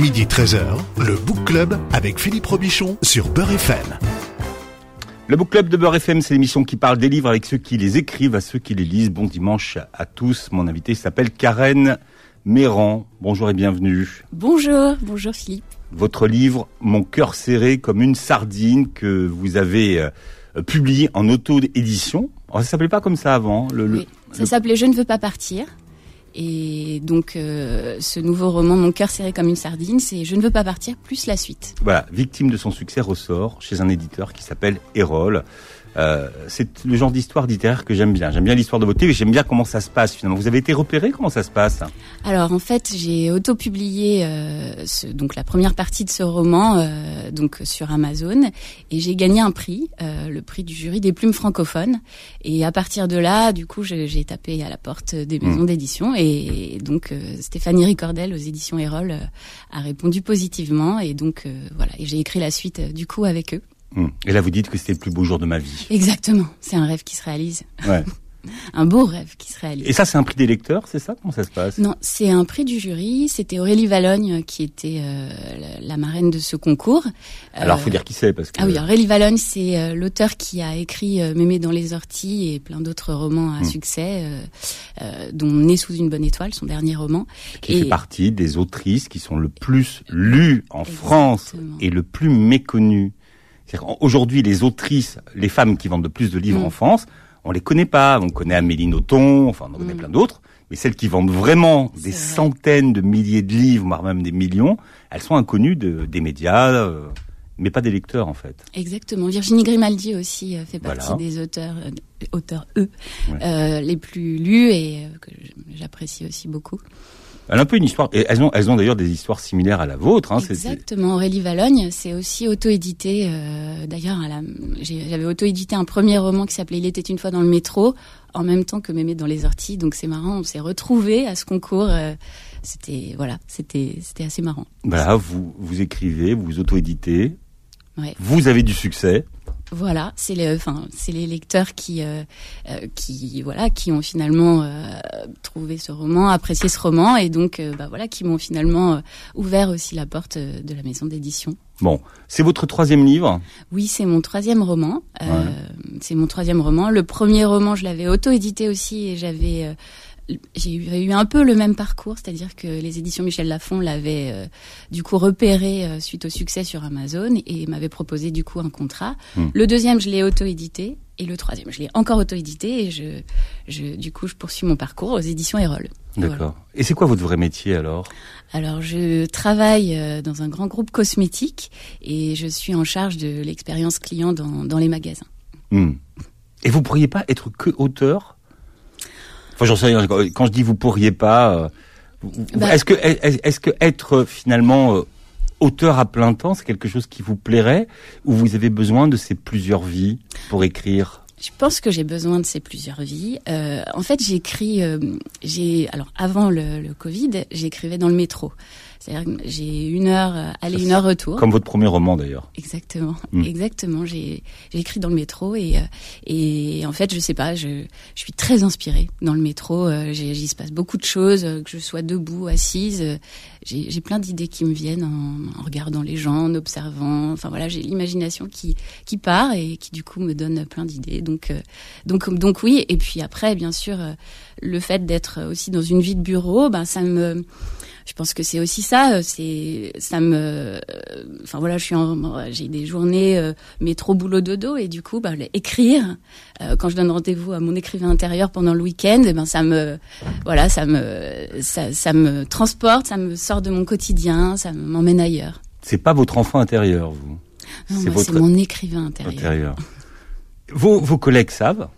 Midi 13h, le Book Club avec Philippe Robichon sur Beurre FM. Le Book Club de Beurre FM, c'est l'émission qui parle des livres avec ceux qui les écrivent, à ceux qui les lisent. Bon dimanche à tous. Mon invité s'appelle Karen Méran. Bonjour et bienvenue. Bonjour, bonjour Philippe. Votre livre Mon cœur serré comme une sardine que vous avez euh, publié en auto-édition. Oh, ça s'appelait pas comme ça avant. Le, oui, ça s'appelait Je ne veux pas partir. Et donc, euh, ce nouveau roman, Mon cœur serré comme une sardine, c'est Je ne veux pas partir, plus la suite. Voilà, victime de son succès ressort chez un éditeur qui s'appelle Erol. Euh, c'est le genre d'histoire littéraire que j'aime bien. J'aime bien l'histoire de votre livre et j'aime bien comment ça se passe finalement. Vous avez été repéré Comment ça se passe Alors en fait, j'ai auto-publié euh, donc la première partie de ce roman euh, donc sur Amazon et j'ai gagné un prix, euh, le prix du jury des plumes francophones. Et à partir de là, du coup, j'ai tapé à la porte des maisons mmh. d'édition et, donc euh, Stéphanie Ricordel aux éditions Erol a répondu positivement et donc voilà. Et j'ai écrit la suite du coup avec eux. Hmm. Et là, vous dites que c'était le plus beau jour de ma vie. Exactement. C'est un rêve qui se réalise. Ouais. un beau rêve qui se réalise. Et ça, c'est un prix des lecteurs, c'est ça? Comment ça se passe? Non, c'est un prix du jury. C'était Aurélie Valogne qui était euh, la, marraine de ce concours. Alors, faut euh, dire qui c'est parce que. Ah oui, Aurélie Valogne, c'est euh, l'auteur qui a écrit Mémé dans les orties et plein d'autres romans à hmm. succès, dont Né sous une bonne étoile, son dernier roman. Qui fait partie des autrices qui sont le plus lues en France et le plus méconnues. Aujourd'hui, les autrices, les femmes qui vendent le plus de livres mm. en France, on les connaît pas. On connaît Amélie Nothomb, enfin on connaît mm. plein d'autres. Mais celles qui vendent vraiment des centaines de milliers de livres, voire même des millions, elles sont inconnues des médias, euh, mais pas des lecteurs en fait. Exactement. Virginie Grimaldi aussi euh, fait partie des auteurs, euh, auteurs eux, les plus lus et que j'apprécie aussi beaucoup. Elle a un peu une histoire. Et elles ont, elles ont d'ailleurs des histoires similaires à la vôtre. Hein, Exactement. Aurélie Valogne, c'est aussi auto-édité. Euh, d'ailleurs, j'avais auto-édité un premier roman qui s'appelait Il était une fois dans le métro, en même temps que Mémé dans les orties. Donc c'est marrant. On s'est retrouvés à ce concours. Euh, c'était voilà, c'était c'était assez marrant. Voilà, vous vous écrivez, vous auto-éditez. Ouais. Vous avez du succès. Voilà, c'est les, enfin, c'est les lecteurs qui, euh, euh, qui, voilà, qui ont finalement euh, trouvé ce roman, apprécié ce roman, et donc, bah voilà, qui m'ont finalement ouvert aussi la porte de la maison d'édition. Bon, c'est votre troisième livre? Oui, c'est mon troisième roman. C'est mon troisième roman. Le premier roman, je l'avais auto-édité aussi, et j'avais j'ai eu un peu le même parcours, c'est-à-dire que les éditions Michel Lafon l'avaient euh, du coup repéré euh, suite au succès sur Amazon et m'avaient proposé du coup un contrat. Hmm. Le deuxième, je l'ai auto-édité et le troisième, je l'ai encore auto-édité et je, je, du coup, je poursuis mon parcours aux éditions Erol. D'accord. Et c'est quoi votre vrai métier alors? Alors, je travaille euh, dans un grand groupe cosmétique et je suis en charge de l'expérience client dans, dans les magasins. Hmm. Et vous pourriez pas être que auteur? Enfin, j'en sais rien. Quand je dis vous pourriez pas, euh, bah. est-ce que est-ce que être finalement euh, auteur à plein temps, c'est quelque chose qui vous plairait ou vous avez besoin de ces plusieurs vies pour écrire? Je pense que j'ai besoin de ces plusieurs vies. Euh, en fait, j'écris. Euh, j'ai alors avant le, le Covid, j'écrivais dans le métro. C'est-à-dire j'ai une heure euh, aller, une heure retour. Comme votre premier roman d'ailleurs. Exactement, hmm. exactement. J'ai écrit dans le métro et euh, et en fait je sais pas, je je suis très inspirée dans le métro. Euh, J'y se passe beaucoup de choses, que je sois debout, assise. J'ai plein d'idées qui me viennent en, en, regardant les gens, en observant. Enfin voilà, j'ai l'imagination qui qui part et qui du coup me donne plein d'idées. Donc donc donc oui. Et puis après bien sûr le fait d'être aussi dans une vie de bureau, ben ça me je pense que c'est aussi ça. Euh, c'est ça me, euh, enfin voilà, je suis, j'ai des journées euh, métro boulot dodo et du coup, bah, écrire quand je donne rendez-vous à mon écrivain intérieur pendant le week-end, et eh ben ça me, voilà, ça me, ça, ça me transporte, ça me sort de mon quotidien, ça m'emmène ailleurs. C'est pas votre enfant intérieur, vous? C'est votre... mon écrivain intérieur. intérieur. Vos, vos collègues savent?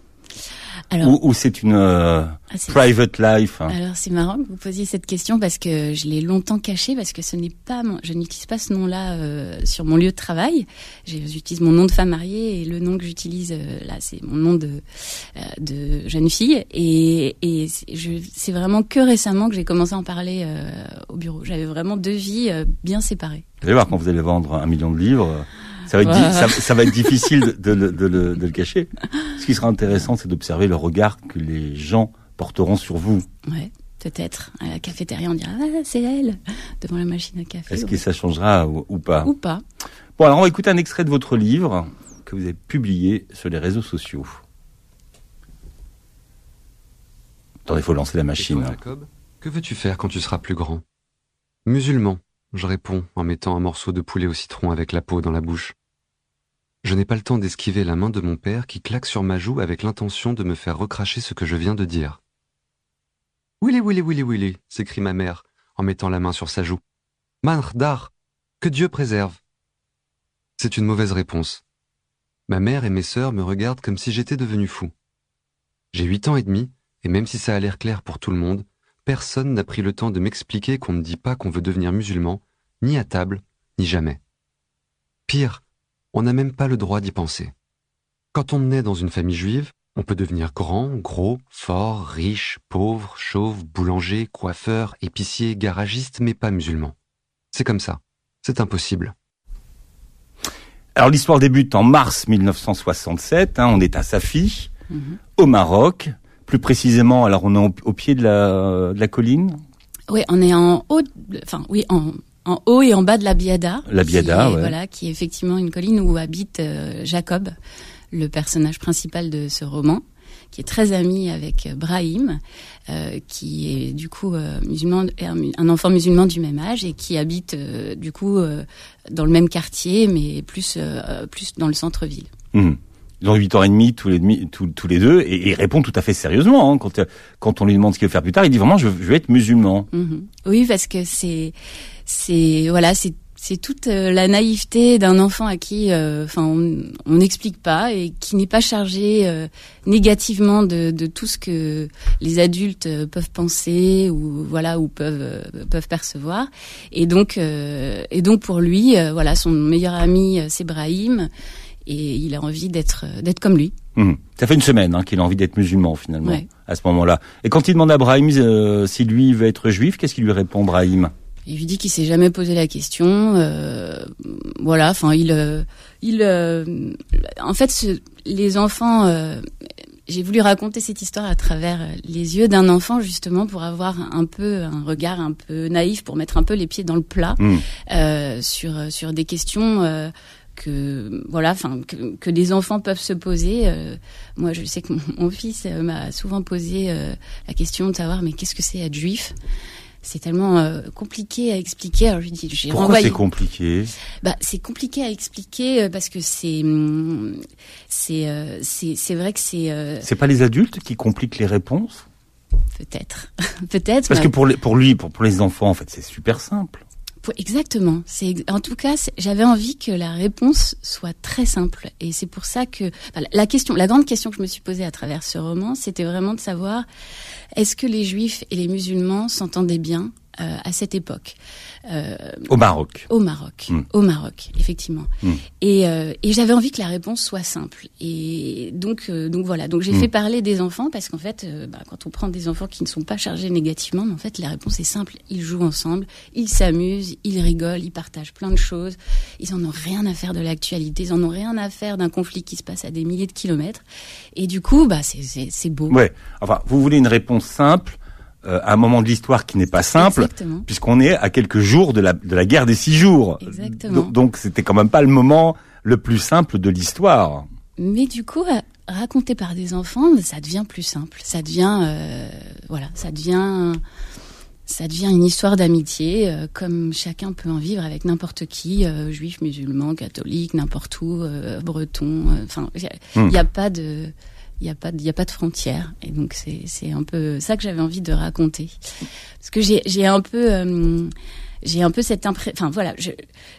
Alors, ou, c'est une euh, ah, private life hein. Alors c'est marrant que vous posiez cette question parce que je l'ai longtemps caché parce que ce n'est pas mon, je n'utilise pas ce nom-là euh, sur mon lieu de travail. J'utilise mon nom de femme mariée et le nom que j'utilise euh, là c'est mon nom de de jeune fille et, et c'est vraiment que récemment que j'ai commencé à en parler au bureau. J'avais vraiment deux vies bien séparées. Vous allez voir quand vous allez vendre un million de livres ça va, être, ça, va être difficile de, de, de, de, le cacher. Ce qui sera intéressant, c'est d'observer le regard que les gens porteront sur vous. Ouais. peut-être. À la cafétéria, on dira ah, c'est elle devant la machine à café. Est-ce que ça changera ou, pas Ou pas. Bon, alors on va écouter un extrait de votre livre que vous avez publié sur les réseaux sociaux. Attendez, il faut lancer la machine. Jacob, que veux-tu faire quand tu seras plus grand? Musulman, je réponds en mettant un morceau de poulet au citron avec la peau dans la bouche. Je n'ai pas le temps d'esquiver la main de mon père qui claque sur ma joue avec l'intention de me faire recracher ce que je viens de dire. Willy, Willy, Willy, Willy, s'écrie ma mère en mettant la main sur sa joue. Manr, dar, que Dieu préserve. C'est une mauvaise réponse. Ma mère et mes sœurs me regardent comme si j'étais devenu fou. J'ai huit ans et demi, et même si ça a l'air clair pour tout le monde, personne n'a pris le temps de m'expliquer qu'on ne dit pas qu'on veut devenir musulman, ni à table, ni jamais. Pire, on n'a même pas le droit d'y penser. Quand on naît dans une famille juive, on peut devenir grand, gros, fort, riche, pauvre, chauve, boulanger, coiffeur, épicier, garagiste, mais pas musulman. C'est comme ça. C'est impossible. Alors l'histoire débute en mars 1967. Hein, on est à Safi, mhm. au Maroc. Plus précisément, alors on est au, pied de la, de la, colline. Oui, on est en haut. Enfin, oui, en, en haut et en bas de la Biada. La Biada, Voilà, qui est effectivement une colline où habite euh, Jacob, le personnage principal de ce roman, qui est très ami avec Brahim, euh, qui est du coup euh, musulman, un enfant musulman du même âge et qui habite euh, du coup dans le même quartier, mais plus plus dans le centre-ville. Mmh. Ils ont 8 ans et demi tous les, tous, tous les deux et, il répond tout à fait sérieusement hein, quand, on lui demande ce qu'il veut faire plus tard. Il dit vraiment je, veux être musulman. Mmh. Oui, parce que c'est c'est voilà c'est toute euh, la naïveté d'un enfant à qui, euh, enfin, on n'explique pas et qui n'est pas chargé euh, négativement de, de, tout ce que les adultes peuvent penser ou voilà ou peuvent peuvent percevoir. Et donc, et donc pour lui, voilà, son meilleur ami, c'est Brahim, et il a envie d'être d'être comme lui. Mmh. Ça fait une semaine hein, qu'il a envie d'être musulman finalement à ce moment-là. Et quand il demande à Brahim si lui veut être juif, qu'est-ce qu'il lui répond Brahim? Il lui dit qu'il s'est jamais posé la question. Euh, voilà, enfin, il, euh, il, euh, en fait, les enfants. Euh, j'ai voulu raconter cette histoire à travers les yeux d'un enfant justement pour avoir un peu un regard un peu naïf, pour mettre un peu les pieds dans le plat mmh. sur sur des questions que voilà, enfin que, que, des enfants peuvent se poser. moi, je sais que mon, mon fils m'a souvent posé la question de savoir mais qu'est-ce que c'est être juif? C'est tellement euh, compliqué à expliquer. Alors je dis, j'ai Pourquoi c'est compliqué? Bah, c'est compliqué à expliquer euh, parce que c'est hum, c'est euh, c'est c'est vrai que c'est. c'est pas les adultes qui compliquent les réponses? Peut-être, peut-être. Parce que pour les, pour lui, pour pour les enfants, en fait, c'est super simple. Exactement. En tout cas, j'avais envie que la réponse soit très simple, et c'est pour ça que la question, la grande question que je me suis posée à travers ce roman, c'était vraiment de savoir est-ce que les juifs et les musulmans s'entendaient bien euh, à cette époque. Euh, au Maroc. Au Maroc, hmm. au Maroc, effectivement. Hmm. Et, euh, et j'avais envie que la réponse soit simple. Et donc, donc voilà. Donc j'ai hmm. fait parler des enfants parce qu'en fait, bah, quand on prend des enfants qui ne sont pas chargés négativement, en fait, la réponse est simple. Ils jouent ensemble, ils s'amusent, ils rigolent, ils partagent plein de choses. Ils en ont rien à faire de l'actualité, ils en ont rien à faire d'un conflit qui se passe à des milliers de kilomètres. Et du coup, bah c'est beau. Ouais. Enfin, vous voulez une réponse simple euh, un moment de l'histoire qui n'est pas simple, puisqu'on est à quelques jours de la, de la guerre des six jours. Donc c'était quand même pas le moment le plus simple de l'histoire. Mais du coup, euh, raconté par des enfants, ça devient plus simple. Ça devient, euh, voilà, ça devient, ça devient une histoire d'amitié, comme chacun peut en vivre avec n'importe qui, juif, musulman, catholique, n'importe où, breton. Enfin, il n'y a, hmm. a, pas de il n'y a pas, il a pas de frontières. Et donc c'est, c'est un peu ça que j'avais envie de raconter, parce que j'ai, j'ai un peu, euh, j'ai un peu cette impression. Enfin voilà, je,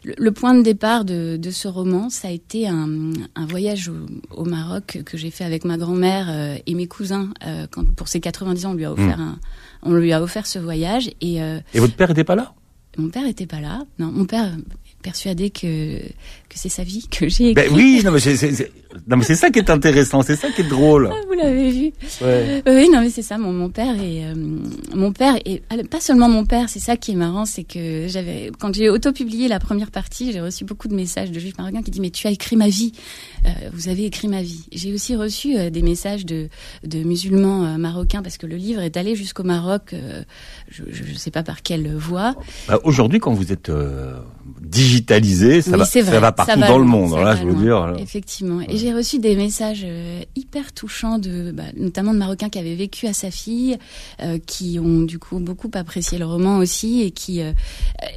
le, point de départ de, de, ce roman, ça a été un, un voyage au, au, Maroc que j'ai fait avec ma grand-mère euh, et mes cousins. Euh, quand pour ses 90 ans, on lui a offert hmm. un, on lui a offert ce voyage. Et, et votre père était pas là? Mon père était pas là. Non, mon père persuadé que que c'est sa vie que j'ai ben oui non mais c'est Non mais c'est ça qui est intéressant, c'est ça qui est drôle. Ah, vous l'avez vu. Ouais. Oui, non mais c'est ça. Mon, mon père et euh, mon père et ah, pas seulement mon père. C'est ça qui est marrant, c'est que j'avais quand j'ai auto-publié la première partie, j'ai reçu beaucoup de messages de juifs marocains qui disent mais tu as écrit ma vie. Euh, vous avez écrit ma vie. J'ai aussi reçu euh, des messages de de musulmans euh, marocains parce que le livre est allé jusqu'au Maroc. euh, je, je sais pas par quelle voie. Bah, Aujourd'hui, quand vous êtes euh, digitalisé, ça Oui, va, c'est ça vrai, va partout dans le monde. ça Là, je veux dire. Effectivement. Et j'ai reçu des messages euh, hyper touchants de, bah, notamment de Marocains qui avaient vécu à sa fille, euh, qui ont du coup beaucoup apprécié le roman aussi et qui, euh,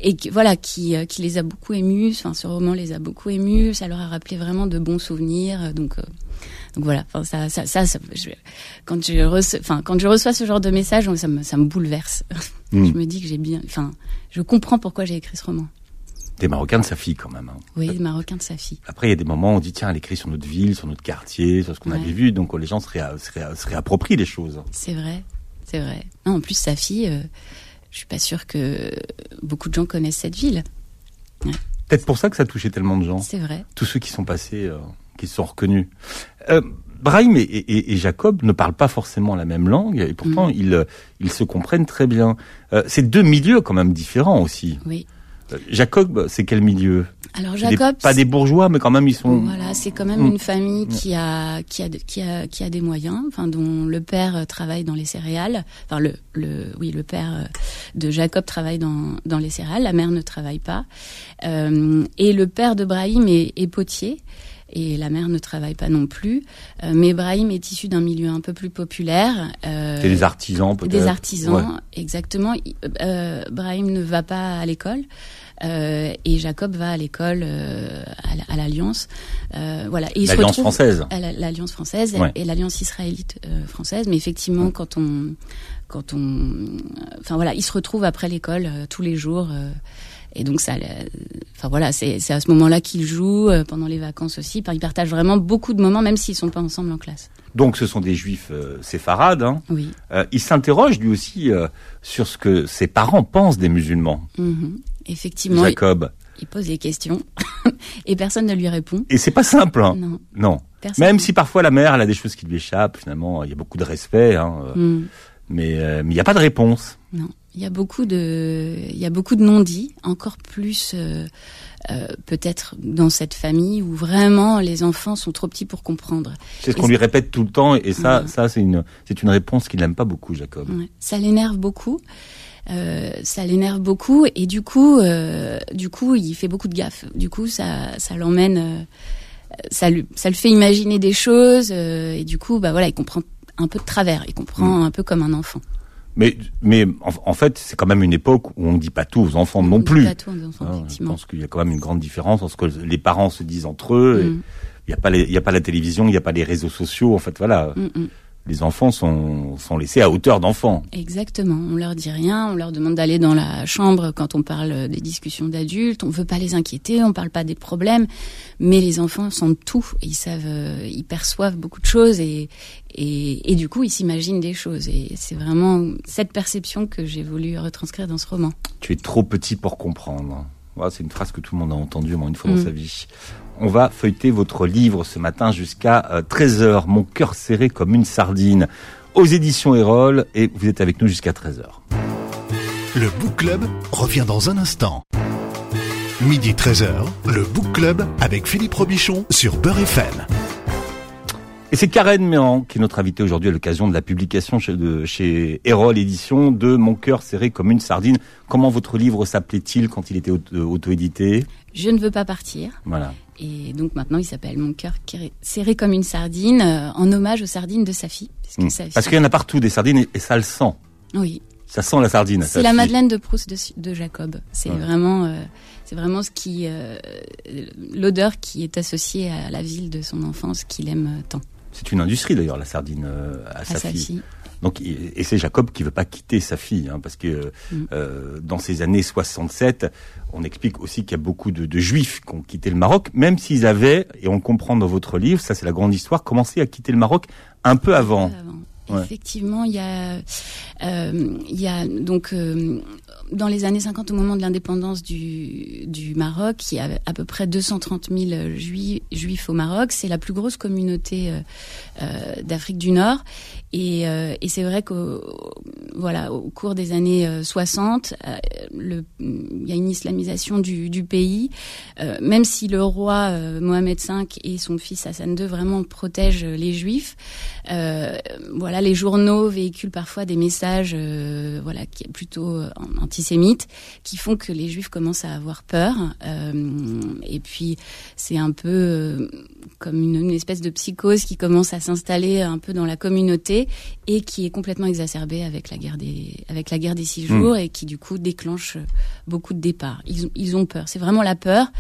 et qui, voilà, qui, euh, qui les a beaucoup émus. Enfin, ce roman les a beaucoup émus. Ça leur a rappelé vraiment de bons souvenirs. Donc, euh, donc voilà. Enfin, ça, ça, ça, ça- je- quand je reçois, enfin, quand je reçois ce genre de message, ça me, ça me bouleverse. Je me dis que j'ai bien, enfin, je comprends pourquoi j'ai écrit ce roman. Des Marocains de sa fille quand même. hein. Oui, Marocain de sa fille. Après, il y a des moments où on dit tiens, elle écrit sur notre ville, sur notre quartier, sur ce qu'on Ouais. avait vu, donc les gens se, réa- se réa- se réapproprient les choses. C'est vrai, c'est vrai. Non, en plus, sa fille, euh, je suis pas sûre que beaucoup de gens connaissent cette ville. Peut-être pour ça que ça a touché tellement de gens. C'est vrai. tous ceux qui sont passés, euh, qui se sont reconnus. Euh, Brahim et, et- et Jacob ne parlent pas forcément la même langue, et pourtant Mm. ils, euh, ils se comprennent très bien. Euh, c'est deux milieux quand même différents aussi. Oui. Jacob, c'est quel milieu Alors des- Jacob, Pas des bourgeois, mais quand même ils sont... voilà, c'est quand même Mm. une famille qui a qui a qui a qui a des moyens, enfin dont le père euh, travaille dans les céréales. Enfin le le oui le père euh, de Jacob travaille dans dans les céréales, la mère ne travaille pas. Euh, et le père de Brahim est, est potier. Et la mère ne travaille pas non plus. Euh, mais Brahim est issu d'un milieu un peu plus populaire. Euh, des artisans peut-être Des artisans, Ouais. exactement. Euh, Brahim ne va pas à l'école euh, et Jacob va à l'école euh, à la- à l'Alliance. Euh, voilà. Et L'Alliance française. à l'Alliance française Ouais. et l'Alliance israélite française. Mais effectivement, Ouais. quand on, quand on, enfin voilà, il se retrouve après l'école tous les jours. Et donc ça, enfin voilà, c'est à ce moment-là qu'il joue euh, pendant les vacances aussi. Ils partagent vraiment beaucoup de moments, même s'ils sont pas ensemble en classe. Donc ce sont des juifs euh, séfarades. Hein. Oui. Euh, il s'interroge lui aussi euh, sur ce que ses parents pensent des musulmans. Mhm. Effectivement, Jacob. il pose des questions et personne ne lui répond. Et c'est pas simple. Hein. Non, Non. Même si parfois la mère, elle a des choses qui lui échappent, finalement, il y a beaucoup de respect, hein, euh, mais euh, mais il n'y a pas de réponse. Non, il y a beaucoup de, il y a beaucoup de non-dits, encore plus euh, euh, peut-être dans cette famille où vraiment les enfants sont trop petits pour comprendre. C'est ce qu'on lui répète tout le temps, et ça, Ouais. ça c'est une c'est une réponse qu'il n'aime pas beaucoup, Jacob. Ouais. Ça l'énerve beaucoup. Euh, ça l'énerve beaucoup et du coup, euh, du coup, il fait beaucoup de gaffes. Du coup, ça, ça l'emmène, euh, ça, lui, ça le fait imaginer des choses euh, et du coup, bah voilà, il comprend un peu de travers. Il comprend Mm. un peu comme un enfant. Mais mais en, en fait, c'est quand même une époque où on ne dit pas tout aux enfants On non dit plus. pas tout aux enfants, Hein, je effectivement. pense qu'il y a quand même une grande différence entre ce que les parents se disent entre eux. Mm. Il n'y a pas les, il a pas la télévision, il n'y a pas les réseaux sociaux. En fait, voilà, Mm, mm. Les enfants sont sont laissés à hauteur d'enfants. Exactement. On leur dit rien. On leur demande d'aller dans la chambre quand on parle des discussions d'adultes. On veut pas les inquiéter. On parle pas des problèmes. Mais les enfants sentent tout. Ils savent, euh, ils perçoivent beaucoup de choses et et, et du coup ils s'imaginent des choses. Et c'est vraiment cette perception que j'ai voulu retranscrire dans ce roman. Tu es trop petit pour comprendre. Voilà, c'est une phrase que tout le monde a entendue au moins une fois dans Mm. sa vie. On va feuilleter votre livre ce matin jusqu'à 13h. Mon cœur serré comme une sardine aux éditions Erol et vous êtes avec nous jusqu'à 13h. Le Book Club revient dans un instant. Midi 13h, le Book Club avec Philippe Robichon sur Beurre FM. Et c'est Karen Méran qui est notre invitée aujourd'hui à l'occasion de la publication chez, de, chez Erol Édition de Mon cœur serré comme une sardine. Comment votre livre s'appelait-il quand il était auto- auto-édité? Je ne veux pas partir. Voilà. Et donc maintenant il s'appelle Mon cœur serré comme une sardine euh, en hommage aux sardines de sa fille. Parce fille- qu'il y en a partout des sardines et, ça le sent. Oui, Ça sent la sardine. C'est la fille. Madeleine de Proust de, de Jacob. C'est Ouais. vraiment, euh, c'est vraiment ce qui, euh, l'odeur qui est associée à la ville de son enfance qu'il aime tant. C'est une industrie d'ailleurs la sardine euh, à, À sa, sa fille. fille. Donc, et c'est Jacob qui veut pas quitter sa fille, hein, parce que Mm. euh, dans ces années 67, on explique aussi qu'il y a beaucoup de, de juifs qui ont quitté le Maroc, même s'ils avaient, et on le comprend dans votre livre, ça c'est la grande histoire, commencé à quitter le Maroc un peu avant. Avant. Ouais. Effectivement, il y a, euh, il y a donc euh, dans les années 50, au moment de l'indépendance du, du Maroc, il y a à peu près 230 000 juifs, juifs au Maroc. C'est la plus grosse communauté euh, euh d'Afrique du Nord. Et, euh, et c'est vrai qu'au voilà, au cours des années 60, euh, le, il y a une islamisation du, du pays. même si le roi Mohamed V et son fils Hassan II vraiment protègent les juifs, voilà, les journaux véhiculent parfois des messages voilà, qui plutôt antisémites qui font que les juifs commencent à avoir peur. Euh, et puis c'est un peu euh, comme une, espèce de psychose qui commence à s'installer un peu dans la communauté et qui est complètement exacerbée avec la guerre des avec la guerre des six hmm. jours et qui du coup déclenche beaucoup de départs. Ils, ils ont peur. C'est vraiment la peur.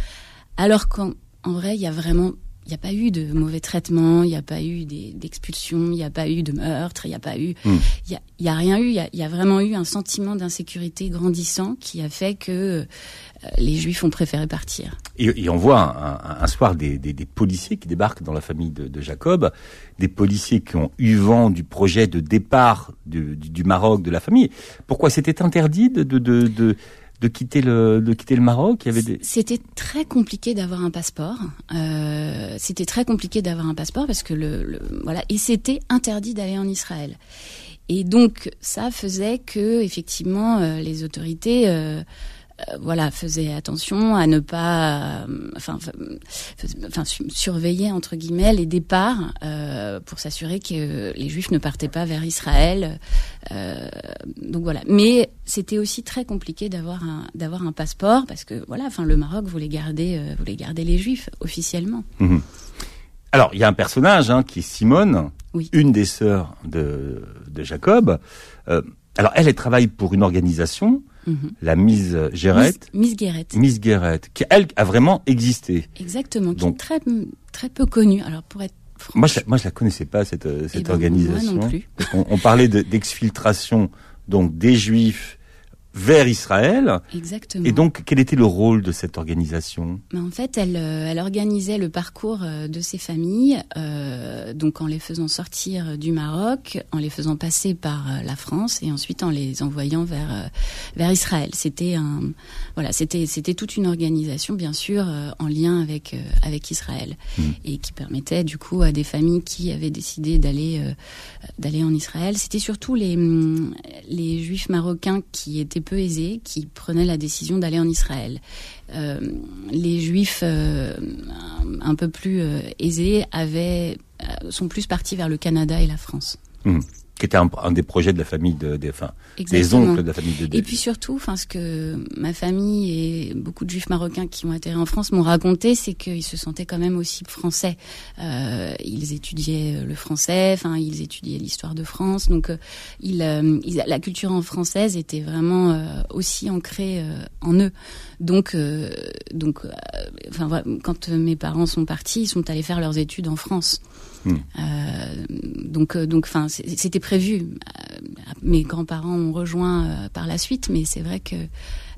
Alors qu'en en vrai, il y a vraiment il n'y a pas eu de mauvais traitements, il n'y a pas eu d'expulsions, il n'y a pas eu de meurtre, il n'y a pas eu, hmm. il y, a, rien eu. Il y a, vraiment eu un sentiment d'insécurité grandissant qui a fait que euh, les Juifs ont préféré partir. Et, on voit un, soir des, policiers qui débarquent dans la famille de, Jacob, des policiers qui ont eu vent du projet de départ du, Maroc de la famille. Pourquoi c'était interdit de, de de quitter le de quitter le Maroc Il y avait. C'était très compliqué d'avoir un passeport. Euh, c'était très compliqué d'avoir un passeport parce que le, voilà et c'était interdit d'aller en Israël. Et donc ça faisait que effectivement euh, les autorités euh, voilà, faisait attention à ne pas, euh, enfin, enfin, surveiller entre guillemets les départs euh, pour s'assurer que les Juifs ne partaient pas vers Israël. donc voilà. Mais c'était aussi très compliqué d'avoir un d'avoir un passeport parce que voilà, enfin, le Maroc voulait garder voulait garder les Juifs officiellement. Mhm. Alors, il y a un personnage hein, qui est Simone, une des sœurs de, de Jacob. Alors, elle, elle travaille pour une organisation Mhm. la Miss Guérette. Miss, Guérette. Miss Guérette, qui elle a vraiment existé. Exactement, qui est très très peu connue. Alors pour être franche, moi je, moi je la connaissais pas cette cette eh ben, organisation. Moi non plus. on, on, parlait d'exfiltration donc des Juifs vers Israël. Exactement. Et donc, quel était le rôle de cette organisation? En fait, elle, euh, elle organisait le parcours euh, de ces familles, euh, donc en les faisant sortir du Maroc, en les faisant passer par euh, la France et ensuite en les envoyant vers vers Israël. C'était un, voilà, c'était c'était toute une organisation, bien sûr, en lien avec avec Israël hmm. et qui permettait du coup à des familles qui avaient décidé d'aller d'aller en Israël. C'était surtout les les Juifs marocains qui étaient peu aisés qui prenaient la décision d'aller en Israël. Euh, les Juifs euh, un, peu plus euh, aisés avaient, sont plus partis vers le Canada et la France. Mmh qui était un, des projets de la famille de, des, enfin, des oncles de la famille de. Et puis surtout, enfin, ce que ma famille et beaucoup de juifs marocains qui ont atterri en France m'ont raconté, c'est qu'ils se sentaient quand même aussi français. Euh, ils étudiaient le français, enfin, ils étudiaient l'histoire de France, donc euh, euh, ils, la culture en française était vraiment euh, aussi ancrée en eux. Donc, donc, enfin, quand mes parents sont partis, ils sont allés faire leurs études en France. Hmm. Euh, donc, euh, donc, enfin, c'était prévu. Euh, mes grands-parents ont rejoint par la suite, mais c'est vrai que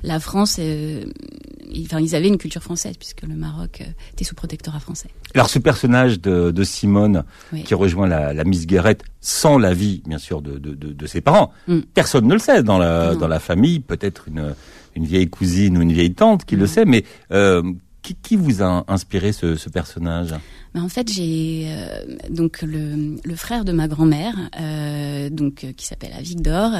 la France, enfin, ils avaient une culture française puisque le Maroc était sous protectorat français. Alors, ce personnage de, de Simone qui rejoint la, la Miss Guérette sans l'avis, bien sûr, de, de, de, ses parents, hmm. personne ne le sait dans la, dans la famille. Peut-être une, une vieille cousine ou une vieille tante qui le sait, mais qui, vous a inspiré ce, personnage? Ben, En fait, j'ai euh, donc le, frère de ma grand-mère, euh, donc euh, qui s'appelle Avigdor,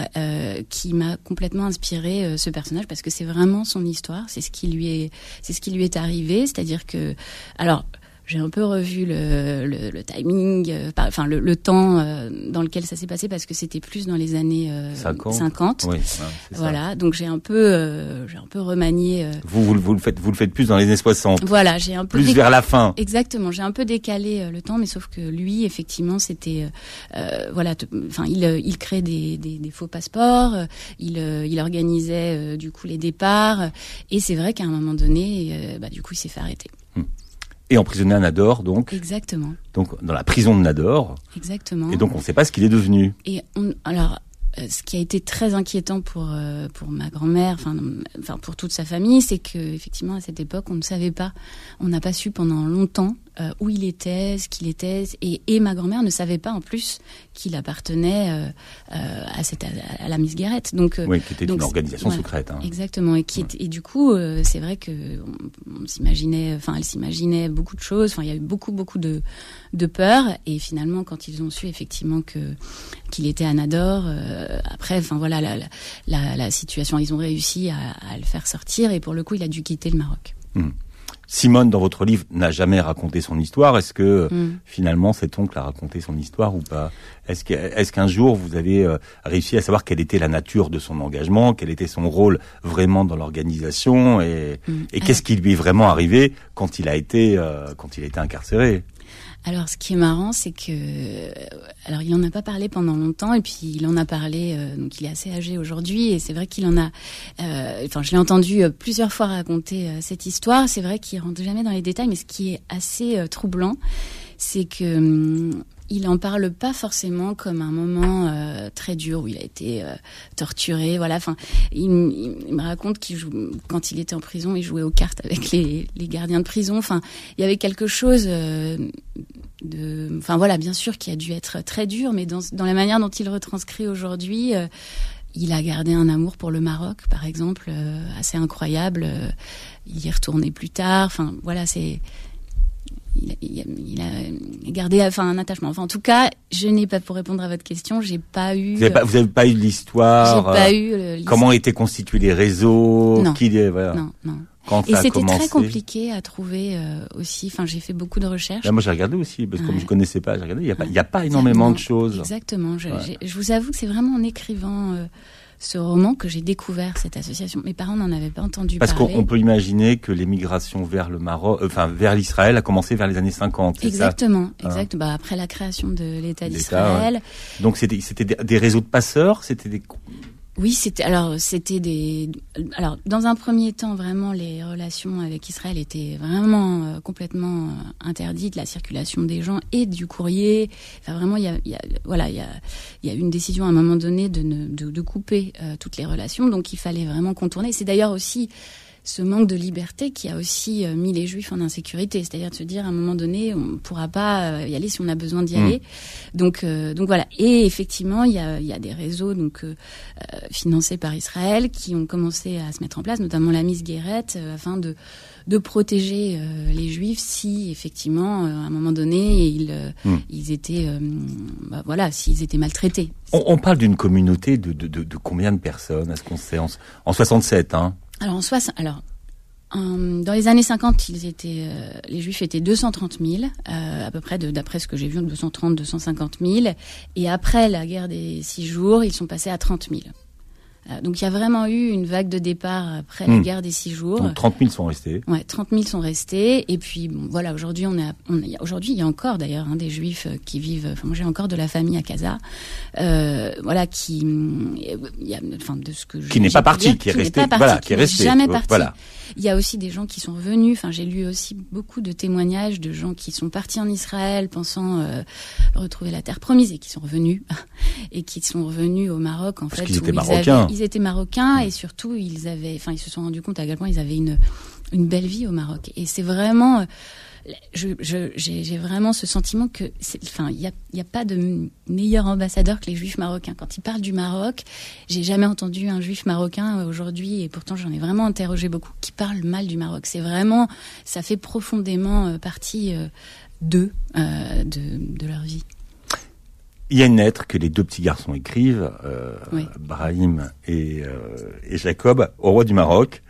qui m'a complètement inspiré ce personnage parce que c'est vraiment son histoire, c'est ce qui lui est, c'est ce qui lui est arrivé, c'est-à-dire que, alors j'ai un peu revu le, le, le timing, euh, enfin le, le, temps euh, dans lequel ça s'est passé parce que c'était plus dans les années 50. Euh, 50. Oui, voilà, donc j'ai un peu, j'ai un peu remanié. Vous, vous, vous, le faites, vous le faites plus dans les années 60. Voilà, j'ai un peu plus vers la fin. Exactement, j'ai un peu décalé le temps, mais sauf que lui, effectivement, c'était, voilà, enfin il, il crée des, des, des, faux passeports, il, il organisait du coup les départs, et c'est vrai qu'à un moment donné, bah, du coup, il s'est fait arrêter. Hmm et emprisonné à Nador, donc. Exactement. Donc dans la prison de Nador. Exactement. Et donc on ne sait pas ce qu'il est devenu. Et on, alors, euh, ce qui a été très inquiétant pour euh, pour ma grand-mère, enfin, enfin pour toute sa famille, c'est que effectivement à cette époque on ne savait pas, on n'a pas su pendant longtemps euh, où il était, ce qu'il était, et, et ma grand-mère ne savait pas en plus qu'il appartenait euh, euh, à, cette, à, la Miss Guérette. Donc, oui, qui était une organisation secrète. Hein. Exactement, et qui et du coup, c'est vrai que on, s'imaginait, enfin, elle s'imaginait beaucoup de choses. Enfin, il y a eu beaucoup, beaucoup de de peur, et finalement, quand ils ont su effectivement que qu'il était Anador, après, enfin voilà, la, la, la, situation, ils ont réussi à, à, le faire sortir, et pour le coup, il a dû quitter le Maroc. Hmm. Simone, dans votre livre, n'a jamais raconté son histoire. Est-ce que mm. finalement cet oncle a raconté son histoire ou pas? Est-ce qu'un est jour vous avez euh, réussi à savoir quelle était la nature de son engagement, quel était son rôle vraiment dans l'organisation et, mm. et qu'est-ce qui lui est vraiment arrivé quand il a été euh, quand il a été incarcéré? Alors, ce qui est marrant, c'est que, alors, il en a pas parlé pendant longtemps, et puis il en a parlé. Euh, donc, il est assez âgé aujourd'hui, et c'est vrai qu'il en a. Euh, enfin, je l'ai entendu euh, plusieurs fois raconter cette histoire. C'est vrai qu'il rentre jamais dans les détails, mais ce qui est assez troublant, c'est que hum, il en parle pas forcément comme un moment euh, très dur où il a été euh, torturé. Voilà. Enfin, il, me raconte qu'il joue quand il était en prison, il jouait aux cartes avec les, les gardiens de prison. Enfin, il y avait quelque chose euh, de. Enfin voilà, bien sûr, qui a dû être très dur, mais dans, dans la manière dont il retranscrit aujourd'hui. il a gardé un amour pour le Maroc, par exemple, assez incroyable. il y est retourné plus tard. Enfin, voilà, c'est il, a, gardé enfin un attachement. Enfin, en tout cas, je n'ai pas pour répondre à votre question, j'ai pas eu. Vous n'avez pas, pas eu l'histoire. J'ai pas euh, eu. comment étaient constitués les réseaux Non. Qui, voilà. Non, non. Quand et c'était très compliqué à trouver euh, aussi. Enfin, j'ai fait beaucoup de recherches. moi, j'ai regardé aussi parce que comme je connaissais pas, j'ai regardé. Il y a pas, a énormément de choses. Exactement. Je, je, vous avoue que c'est vraiment en écrivant. Euh, ce roman que j'ai découvert cette association. Mes parents n'en avaient pas entendu Parce parler. Parce qu'on peut imaginer que l'émigration vers le Maroc, euh, enfin vers l'Israël, a commencé vers les années 50. Exactement, ça exact. Bah, après la création de l'État d'Israël. Donc c'était c'était des réseaux de passeurs, c'était des oui, c'était alors c'était des alors dans un premier temps vraiment les relations avec Israël étaient vraiment euh, complètement euh, interdites la circulation des gens et du courrier. Enfin vraiment il y a, y a, voilà il y a il y a une décision à un moment donné de ne, de, de couper euh, toutes les relations donc il fallait vraiment contourner. C'est d'ailleurs aussi ce manque de liberté qui a aussi euh, mis les juifs en insécurité, c'est-à-dire de se dire à un moment donné on ne pourra pas euh, y aller si on a besoin d'y mm. aller. Donc euh, donc voilà et effectivement il y a, y a des réseaux donc financés par Israël qui ont commencé à se mettre en place, notamment la Miss Guérette afin de de protéger les juifs si effectivement à un moment donné ils mm. ils étaient bah, voilà s'ils étaient maltraités. On, on parle d'une communauté de, de, de, de, combien de personnes Est-ce qu'on sait? En, en 67 hein alors, en soi, alors dans les années 50, ils étaient, euh, les Juifs étaient 230 000, euh, à peu près, d'après ce que j'ai vu, 230, 250 000. Et après la guerre des six jours, ils sont passés à 30 000. Euh, donc il y a vraiment eu une vague de départ après la hmm. guerre des six jours. Donc 30 000 sont restés. Ouais, 30 000 sont restés. Et puis bon, voilà, aujourd'hui on est, aujourd'hui il y a encore d'ailleurs hein, des Juifs euh, qui vivent. Enfin moi j'ai encore de la famille à Casa, euh, voilà qui, il y a, enfin de ce que qui n'est pas parti, qui est resté, voilà, qui est resté, jamais parti. Voilà. Il y a aussi des gens qui sont revenus. Enfin, j'ai lu aussi beaucoup de témoignages de gens qui sont partis en Israël pensant euh, retrouver la terre promise et qui sont revenus et qui sont revenus au Maroc en fait. Ils étaient marocains. Ils étaient marocains et surtout ils avaient, enfin, ils se sont rendus compte à quel point ils avaient une une belle vie au Maroc. Et c'est vraiment euh, j'ai je, vraiment ce sentiment que, enfin, il n'y a, y a pas de meilleur ambassadeur que les Juifs marocains. Quand ils parlent du Maroc, j'ai jamais entendu un Juif marocain euh, aujourd'hui, et pourtant j'en ai vraiment interrogé beaucoup, qui parle mal du Maroc. C'est vraiment, ça fait profondément euh, partie d'eux, de, de leur vie. Il y a une lettre que les deux petits garçons écrivent, Brahim et, et Jacob, au roi du Maroc.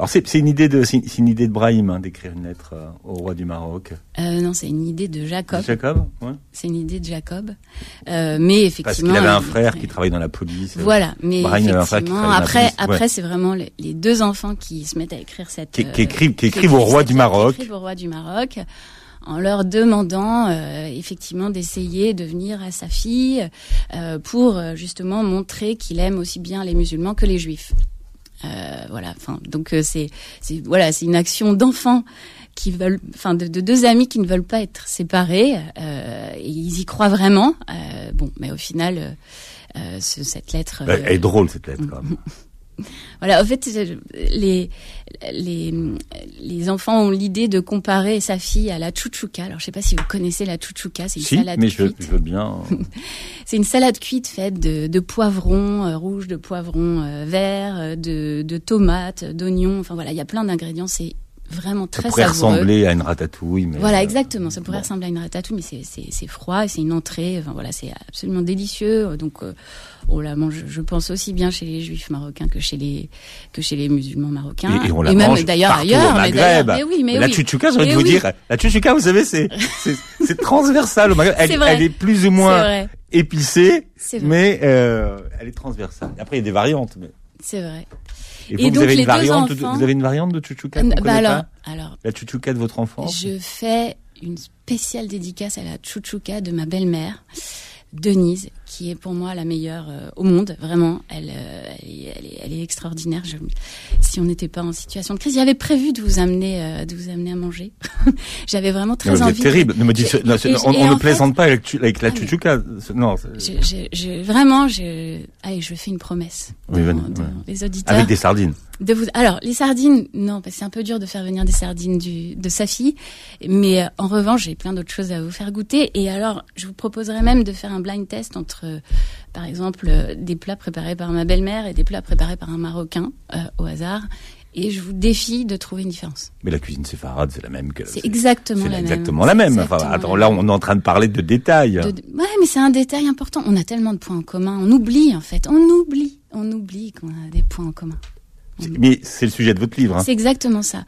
Alors c'est une idée de c'est une idée de Brahim hein, d'écrire une lettre euh, au roi du Maroc. Euh, non, c'est une idée de Jacob. Jacob, ouais. C'est une idée de Jacob, euh, mais effectivement. Parce qu'il avait un frère qui travaillait dans la police. Voilà, mais Brahim après après c'est vraiment les, deux enfants qui se mettent à écrire cette qui, qui écrivent qui écrivent au roi du Maroc. Qui écrivent au roi du Maroc en leur demandant euh, effectivement d'essayer de venir à sa fille euh, pour justement montrer qu'il aime aussi bien les musulmans que les juifs. Euh, voilà. Enfin, donc euh, c'est voilà, c'est une action d'enfants qui veulent, enfin de, deux amis qui ne veulent pas être séparés. Euh, et ils y croient vraiment. bon, mais au final, cette lettre. Elle est drôle cette lettre quand même. Voilà, en fait, les, les, les enfants ont l'idée de comparer sa fille à la chouchouka. Alors, je sais pas si vous connaissez la chouchouka, c'est une si, salade mais cuite. Je, je veux bien. c'est une salade cuite faite de, de poivrons euh, rouges, de poivrons euh, verts, euh, de, de tomates, d'oignons. Enfin voilà, il y a plein d'ingrédients. C'est vraiment très ça pourrait savoureux. ressembler à une ratatouille. Mais Voilà, euh, exactement. Ça pourrait bon. ressembler à une ratatouille, mais c'est- froid et c'est une entrée. Enfin voilà, c'est absolument délicieux. Donc, euh, on la mange, je pense aussi bien chez les juifs marocains que chez les que chez les musulmans marocains. Et, et on la même mange d'ailleurs ailleurs. au Maghreb. Mais oui, mais la oui. chouchouka, j'ai envie de vous oui. dire, la chouchouka, vous savez, c'est c'est transversal au Maghreb. Elle, C'est vrai. elle est plus ou moins épicée, mais euh, elle est transversale. Après, il y a des variantes. Mais... C'est vrai. Et vous, Et vous donc, avez les une deux variante. de- enfants- vous avez une variante de chouchouka qu'on bah alors, La chouchouka de votre enfance. je fais une spéciale dédicace à la chouchouka de ma belle-mère. Denise, qui est pour moi la meilleure euh, au monde, vraiment. Elle, euh, elle, est, elle, est, elle est extraordinaire. Je, si on n'était pas en situation de crise, j'avais prévu de vous amener, euh, de vous amener à manger. J'avais vraiment très mais envie. êtes de- terrible. Ne me non, c'est- et- on, ne fait- plaisante pas avec, tu- avec la Ah. C'est- Non, c'est- Je, je, je- vraiment, je, allez, je fais une promesse Oui, devant- venez, devant ouais. les auditeurs. avec des sardines. De vous... Alors, les sardines, non, parce que c'est un peu dur de faire venir des sardines du... de sa fille. Mais en revanche, j'ai plein d'autres choses à vous faire goûter. Et alors, je vous proposerais même de faire un blind test entre, euh, par exemple, euh, des plats préparés par ma belle-mère et des plats préparés par un Marocain, euh, au hasard. Et je vous défie de trouver une différence. Mais la cuisine séfarade, c'est la même que. C'est exactement la même. exactement la même. C'est Enfin, exactement attends, la là, même. on est en train de parler de détails. De- de- Ouais, mais c'est un détail important. On a tellement de points en commun. On oublie, en fait. On oublie. On oublie qu'on a des points en commun. Mais c'est le sujet de votre livre. hein. C'est exactement ça.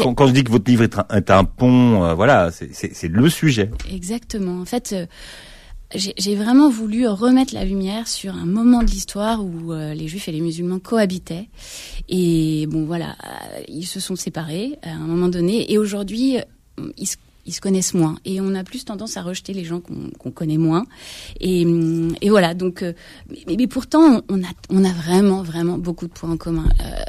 Quand, quand je dis que votre livre est un, est un pont, euh, voilà, c'est- le sujet. Exactement. En fait, euh, j'ai vraiment voulu remettre la lumière sur un moment de l'histoire où euh, les juifs et les musulmans cohabitaient. Et bon, voilà, euh, ils se sont séparés à un moment donné. Et aujourd'hui, euh, ils se ils se connaissent moins. Et on a plus tendance à rejeter les gens qu'on qu'on connaît moins. Et, et voilà donc euh, mais, mais pourtant on a on a vraiment vraiment beaucoup de points en commun. Euh,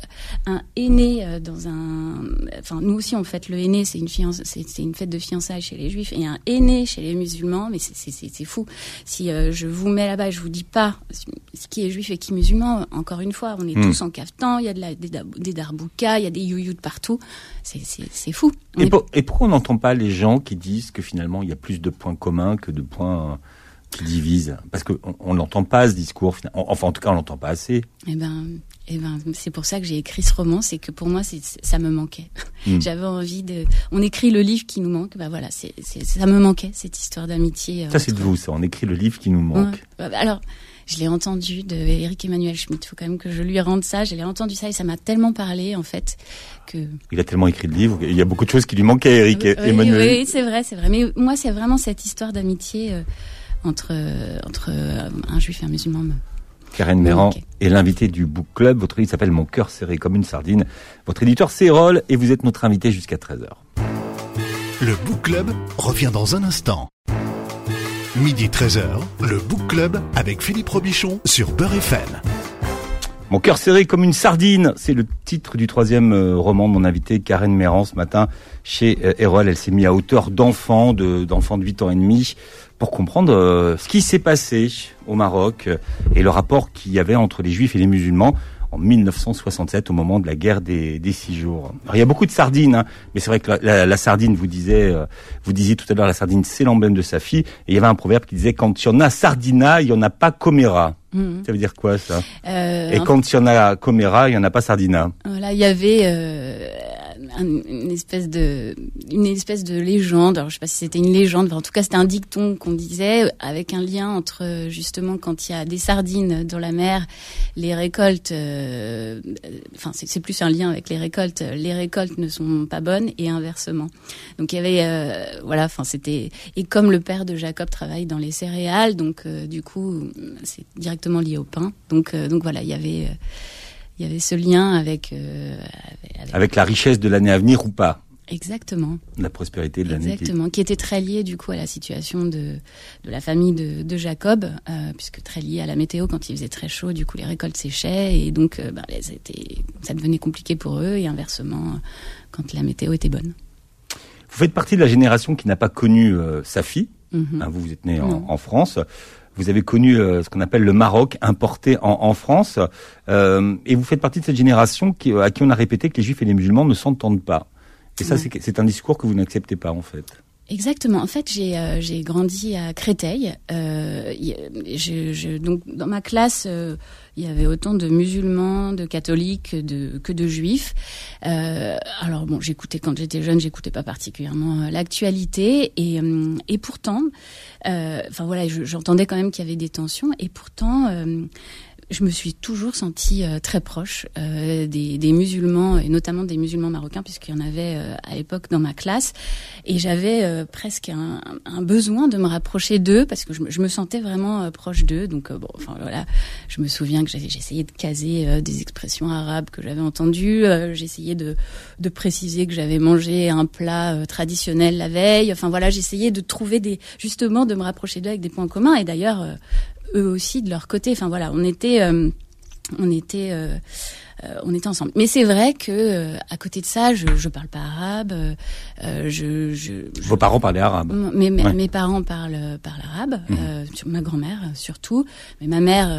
un aîné euh, dans un enfin nous aussi on fête le aîné c'est une fianç- c'est une fête de fiançailles chez les juifs. Et un aîné chez les musulmans mais c'est c'est c'est c'est fou. Si euh, je vous mets là-bas je vous dis pas ce qui est juif et qui est musulman encore une fois on est Hmm. tous en caftan il y a de la des, des darboukas il y a des youyous de partout c'est fou On Et, est- pour- et pourquoi on n'entend pas les gens qui disent que finalement il y a plus de points communs que de points euh, qui divisent? Parce qu'on on n'entend pas ce discours. Enfin, en tout cas, on l'entend pas assez. Eh ben, eh ben, c'est pour ça que j'ai écrit ce roman, c'est que pour moi, ça me manquait. Mm. J'avais envie de. On écrit le livre qui nous manque. Bah voilà, c'est, ça me manquait cette histoire d'amitié. euh, Ça, c'est de vous. Ça, on écrit le livre qui nous manque. Ouais. Bah, Alors, je l'ai entendu de Eric Emmanuel Schmitt. Faut quand même que je lui rende ça. Je l'ai entendu ça et ça m'a tellement parlé en fait que. Il a tellement écrit de livres. Il y a beaucoup de choses qui lui manquaient, Eric et oui, Emmanuel. oui, c'est vrai, c'est vrai. Mais moi, c'est vraiment cette histoire d'amitié euh, entre euh, entre euh, un juif et un musulman. Karen Méran est l'invitée du Book Club. Votre livre s'appelle Mon cœur serré comme une sardine. Votre éditeur, c'est Erol, et vous êtes notre invité jusqu'à 13h. Le Book Club revient dans un instant. Midi 13h, le Book Club avec Philippe Robichon sur Beurre FM. Mon cœur serré comme une sardine, c'est le titre du troisième euh, roman de mon invité Karen Méran ce matin chez euh, Erol. Elle s'est mise à hauteur d'enfants, de, d'enfants de 8 ans et demi, pour comprendre euh, ce qui s'est passé au Maroc et le rapport qu'il y avait entre les juifs et les musulmans en 1967 au moment de la guerre des, des six jours. Alors, il y a beaucoup de sardines, hein, mais c'est vrai que la, la- la sardine, vous disiez, euh, vous disiez tout à l'heure, la sardine c'est l'emblème de sa fille. Et il y avait un proverbe qui disait quand il y en a sardina, il y en a pas comera. Mhm. Ça veut dire quoi ça? Euh, et quand il y en a Comera, il y en a pas Sardina. Voilà, il y avait euh, une espèce de une espèce de légende. Alors je sais pas si c'était une légende, enfin, en tout cas c'était un dicton qu'on disait avec un lien entre justement quand il y a des sardines dans la mer, les récoltes. euh, Enfin c'est plus un lien avec les récoltes. Les récoltes ne sont pas bonnes et inversement. Donc il y avait euh, voilà, enfin c'était et comme le père de Jacob travaille dans les céréales, donc euh, du coup c'est directement lié au pain. Donc euh, donc voilà, il y avait euh, il y avait ce lien avec, euh, avec- avec- la richesse de l'année à venir ou pas exactement La prospérité de l'année exactement qui était très lié du coup à la situation de de la famille de, de Jacob euh, puisque très lié à la météo quand il faisait très chaud du coup les récoltes séchaient et donc euh, ben, les- ça devenait compliqué pour eux et inversement quand la météo était bonne Vous faites partie de la génération qui n'a pas connu sa fille. Mhm. Hein, vous, vous êtes né en France. Vous avez connu ce qu'on appelle le Maroc importé en, en France, et vous faites partie de cette génération qui, à qui on a répété que les Juifs et les musulmans ne s'entendent pas. Et ça, c'est un discours que vous n'acceptez pas, en fait. Exactement. En fait, j'ai euh, j'ai grandi à Créteil. Euh, je, je, donc dans ma classe, euh, il y avait autant de musulmans, de catholiques, de que de juifs. Euh, alors bon, j'écoutais quand j'étais jeune, j'écoutais pas particulièrement euh, l'actualité et et pourtant, enfin voilà, j'entendais quand même qu'il y avait des tensions et pourtant je me suis toujours sentie euh, très proche euh, des, des, musulmans et notamment des musulmans marocains puisqu'il y en avait euh, à l'époque dans ma classe. Et j'avais euh, presque un, un, besoin de me rapprocher d'eux parce que je, je, me sentais vraiment proche d'eux. Donc bon enfin voilà. Je me souviens que j'essayais de caser des expressions arabes que j'avais entendues j'essayais de, de préciser que j'avais mangé un plat traditionnel la veille. Enfin voilà j'essayais de trouver des justement de me rapprocher d'eux avec des points communs. Et d'ailleurs eux aussi de leur côté. Enfin voilà, on était, euh, on était, euh, euh, on était ensemble. Mais c'est vrai que à côté de ça, je, je parle pas arabe. Je, je, Vos parents parlaient arabe. Mes, mes, parents parlent parlent arabe. Mmh. ma grand-mère surtout, mais ma mère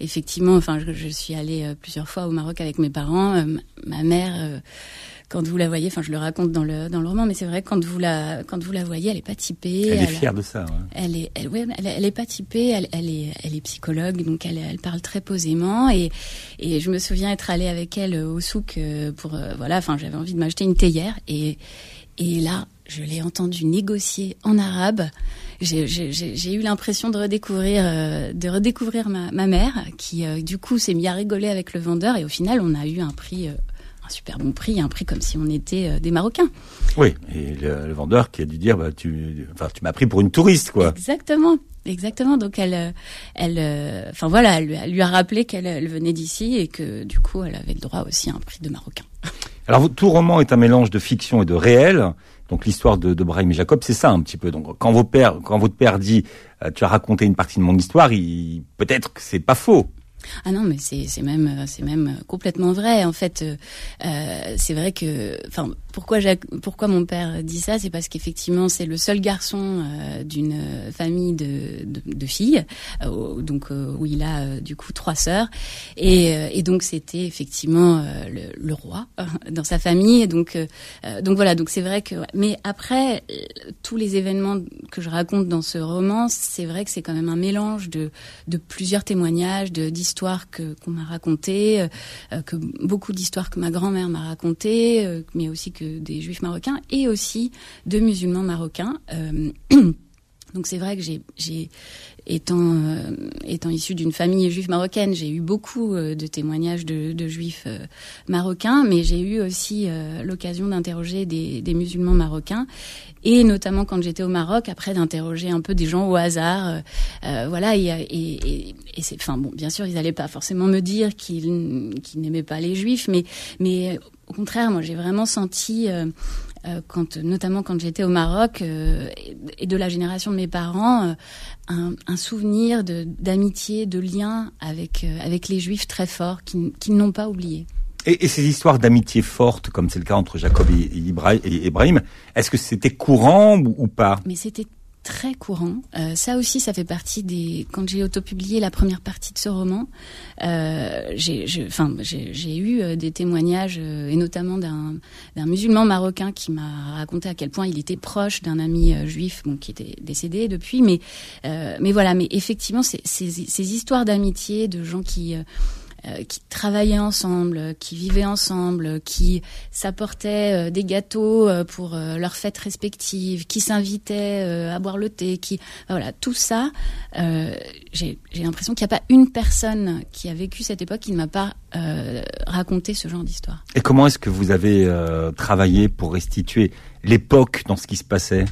effectivement, enfin, je, je, suis allée plusieurs fois au Maroc avec mes parents. ma mère quand vous la voyez, enfin je le raconte dans le dans le roman, mais c'est vrai quand vous la quand vous la voyez, elle est pas typée. Elle, est fière de ça. Ouais. Elle est, elle, ouais, elle, elle, est pas typée. Elle, elle est elle est psychologue, donc elle, elle parle très posément et et je me souviens être allée avec elle au souk euh, pour euh, voilà, enfin j'avais envie de m'acheter une théière et et là je l'ai entendue négocier en arabe. J'ai eu l'impression de redécouvrir, euh, de redécouvrir ma, ma mère, qui du coup s'est mis à rigoler avec le vendeur, et au final on a eu un prix un super bon prix, un prix comme si on était euh, des Marocains. Oui, et le, vendeur qui a dû dire, bah, tu, enfin, tu m'as pris pour une touriste, quoi. Exactement. Exactement. Donc elle, euh, elle, euh, enfin voilà, elle, lui a rappelé qu'elle venait d'ici et que du coup elle avait le droit aussi à un prix de marocain. Alors tout roman est un mélange de fiction et de réel. Donc l'histoire de, de Brahim et Jacob, c'est ça un petit peu. Donc quand vos pères, quand votre père dit, tu as raconté une partie de mon histoire, peut-être que c'est pas faux. Ah non, mais c'est même c'est même complètement vrai. En fait, euh, c'est vrai que, enfin, pourquoi pourquoi mon père dit ça, c'est parce qu'effectivement c'est le seul garçon euh, d'une famille de, de, de filles, euh, donc euh, où il a du coup trois sœurs, et, et donc c'était effectivement le, le, roi dans sa famille. donc donc voilà, donc c'est vrai que, mais après tous les événements que je raconte dans ce roman, c'est vrai que c'est quand même un mélange de de plusieurs témoignages, d'histoires que qu'on m'a racontées, que beaucoup d'histoires que ma grand-mère m'a racontées, mais aussi que des juifs marocains et aussi de musulmans marocains. Euh, donc c'est vrai que j'ai, étant euh, étant issu d'une famille juive marocaine, j'ai eu beaucoup euh, de témoignages de, juifs marocains, mais j'ai eu aussi l'occasion d'interroger des, musulmans marocains et notamment quand j'étais au Maroc, après d'interroger un peu des gens au hasard, voilà. Et, et, et c'est, enfin bon, bien sûr, ils n'allaient pas forcément me dire qu'ils, qu'ils n'aimaient pas les juifs, mais mais au contraire, moi, j'ai vraiment senti, euh, euh, quand, notamment quand j'étais au Maroc euh, et de la génération de mes parents, un, un, souvenir d'amitié, de, lien avec, avec les Juifs très fort, qu'ils qui n'ont pas oublié. Et, et, ces histoires d'amitié forte, comme c'est le cas entre Jacob et, Ibrahim, est-ce que c'était courant ou, ou pas? Mais c'était très courant. Euh, ça aussi, ça fait partie des. Quand j'ai autopublié la première partie de ce roman, euh, j'ai, enfin, j'ai eu euh, des témoignages, et notamment d'un, musulman marocain qui m'a raconté à quel point il était proche d'un ami juif, bon, qui était décédé depuis, mais, mais voilà. Mais effectivement, ces, ces histoires d'amitié, de gens qui euh, qui travaillaient ensemble, qui vivaient ensemble, qui s'apportaient euh, des gâteaux euh, pour leurs fêtes respectives, qui s'invitaient à boire le thé, qui voilà tout ça. J'ai l'impression qu'il n'y a pas une personne qui a vécu cette époque qui ne m'a pas raconté ce genre d'histoire. Et comment est-ce que vous avez travaillé pour restituer l'époque dans ce qui se passait?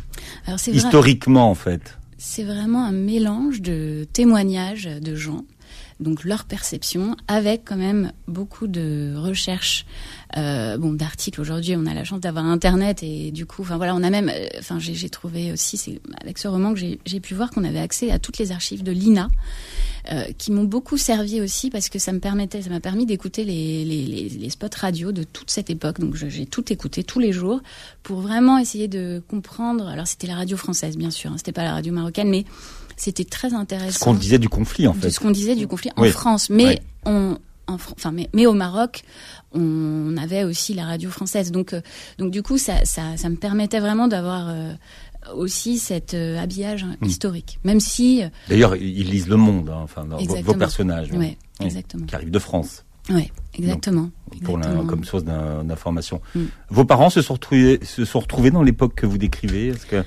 Historiquement en fait C'est vraiment un mélange de témoignages de gens donc leur perception, avec quand même beaucoup de recherches, euh, bon, d'articles. Aujourd'hui, on a la chance d'avoir Internet et du coup, enfin voilà, on a même, euh, enfin j'ai trouvé aussi, c'est avec ce roman que j'ai pu voir qu'on avait accès à toutes les archives de l'INA. Euh, qui m'ont beaucoup servi aussi parce que ça me permettait, ça m'a permis d'écouter les, les, les, spots radio de toute cette époque. Donc j'ai tout écouté tous les jours pour vraiment essayer de comprendre. Alors c'était la radio française bien sûr, hein, c'était pas la radio marocaine, mais c'était très intéressant. Ce qu'on disait du conflit, en fait. Ce qu'on disait du conflit en France, mais on, enfin, mais, mais, au Maroc, on avait aussi la radio française. Donc, euh, donc du coup, ça, ça, ça me permettait vraiment d'avoir euh, aussi cet euh, habillage hmm. historique, même si. D'ailleurs, ils lisent Le Monde, hein, enfin, vos, personnages, hein. ouais, exactement. qui arrivent de France. Oui, exactement. pour comme source d'information. Hmm. Vos parents se sont retrouvés, se sont retrouvés dans l'époque que vous décrivez. Est-ce que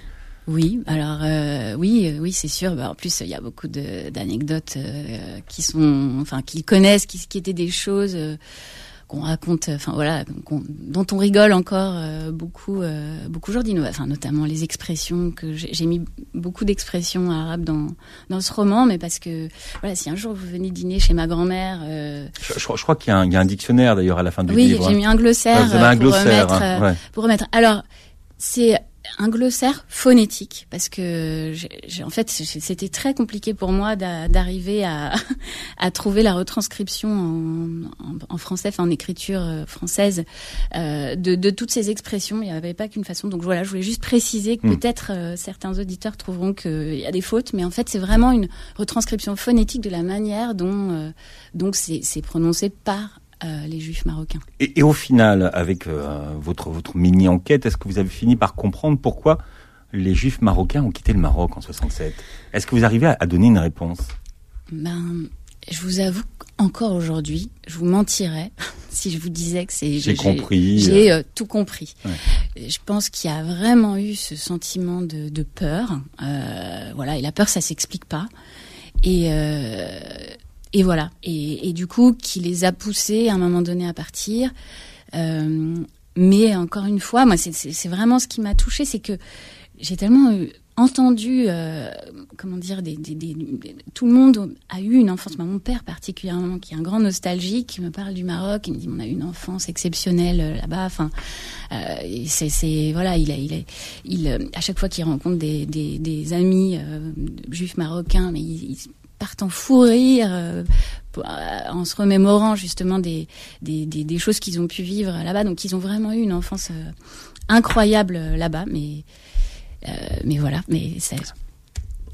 oui, alors euh, oui, euh, oui, c'est sûr. Bah, en plus, il y a beaucoup d'anecdotes euh, qui sont, enfin, qu'ils connaissent, qui, qui, étaient des choses qu'on raconte, enfin voilà, dont on rigole encore beaucoup, beaucoup aujourd'hui. Enfin, notamment les expressions que j'ai mis beaucoup d'expressions arabes dans dans ce roman, mais parce que voilà, si un jour vous venez dîner chez ma grand-mère, je, crois qu'il y, y, a un dictionnaire d'ailleurs à la fin du livre. Oui, j'ai mis un glossaire, un pour, glossaire remettre, hein, pour remettre. Alors c'est un glossaire phonétique parce que j'ai, en fait c'était très compliqué pour moi d'arriver à, à, trouver la retranscription en, en, français, enfin en écriture euh, française euh, de, de, toutes ces expressions. Il n'y avait pas qu'une façon. Donc voilà, je voulais juste préciser que hmm. peut-être euh, certains auditeurs trouveront qu'il y a des fautes, mais en fait c'est vraiment une retranscription phonétique de la manière dont donc c'est, c'est prononcé par euh, les juifs marocains. Et, au final, avec euh, votre, votre mini-enquête, est-ce que vous avez fini par comprendre pourquoi les juifs marocains ont quitté le Maroc en 67 Est-ce que vous arrivez à, donner une réponse? Ben, Je vous avoue encore aujourd'hui, je vous mentirais si je vous disais que c'est... J'ai compris. J'ai euh, tout compris. Je pense qu'il y a vraiment eu ce sentiment de, de peur. voilà, et la peur, ça s'explique pas. Et et voilà. Et, du coup, qui les a poussés à un moment donné à partir. Euh, mais encore une fois, moi, c'est vraiment ce qui m'a touchée, c'est que j'ai tellement entendu, euh, comment dire, des, des, des, tout le monde a eu une enfance. Mon père particulièrement, qui est un grand nostalgique, qui me parle du Maroc, il me dit on a eu une enfance exceptionnelle euh, là-bas. Enfin, euh, c'est voilà, il a, il, a, il à chaque fois qu'il rencontre des amis euh, juifs marocains, mais il, il partent en fou rire euh, euh, en se remémorant justement des, des, des, choses qu'ils ont pu vivre là-bas. Donc ils ont vraiment eu une enfance euh, incroyable là-bas. Mais, mais voilà, mais c'est...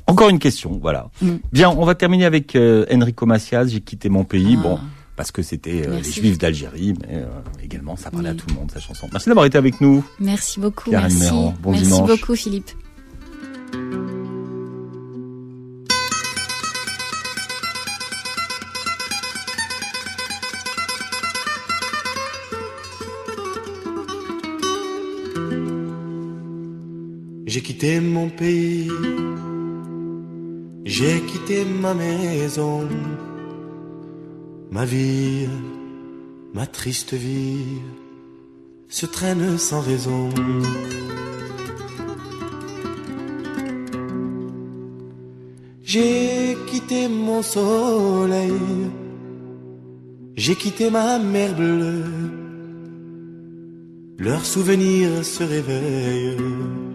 Encore une question, voilà. Mm. Bien, on va terminer avec Enrico Macias, J'ai quitté mon pays. Ah. Bon, parce que c'était les Juifs d'Algérie, mais également ça parlait à tout le monde, sa chanson. Merci d'avoir été avec nous. Merci beaucoup. merci. bon merci beaucoup, Philippe. J'ai quitté mon pays, j'ai quitté ma maison, ma vie, ma triste vie se traîne sans raison. J'ai quitté mon soleil, j'ai quitté ma mer bleue, leurs souvenirs se réveillent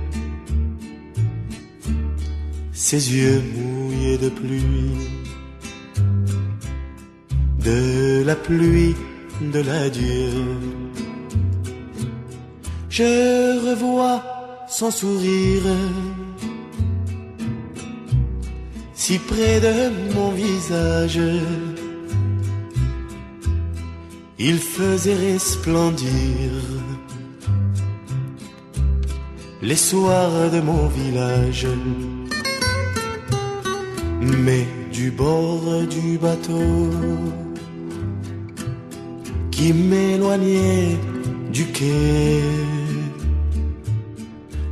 ses yeux mouillés de pluie, de la pluie de l'adieu. Je revois son sourire si près de mon visage. Il faisait resplendir les soirs de mon village mais du bord du bateau qui m'éloignait du quai.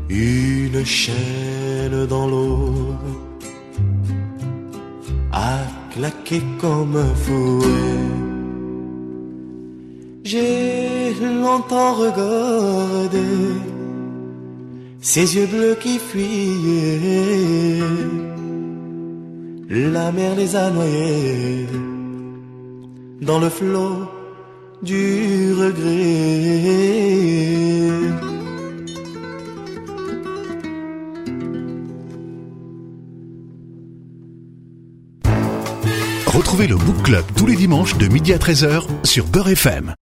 Une chaîne dans l'eau a claqué comme un fouet. J'ai longtemps regardé ses yeux bleus qui fuyaient La mer les a noyés dans le flot du regret. Retrouvez le Book Club tous les dimanches de midi à 13h sur Beurre FM.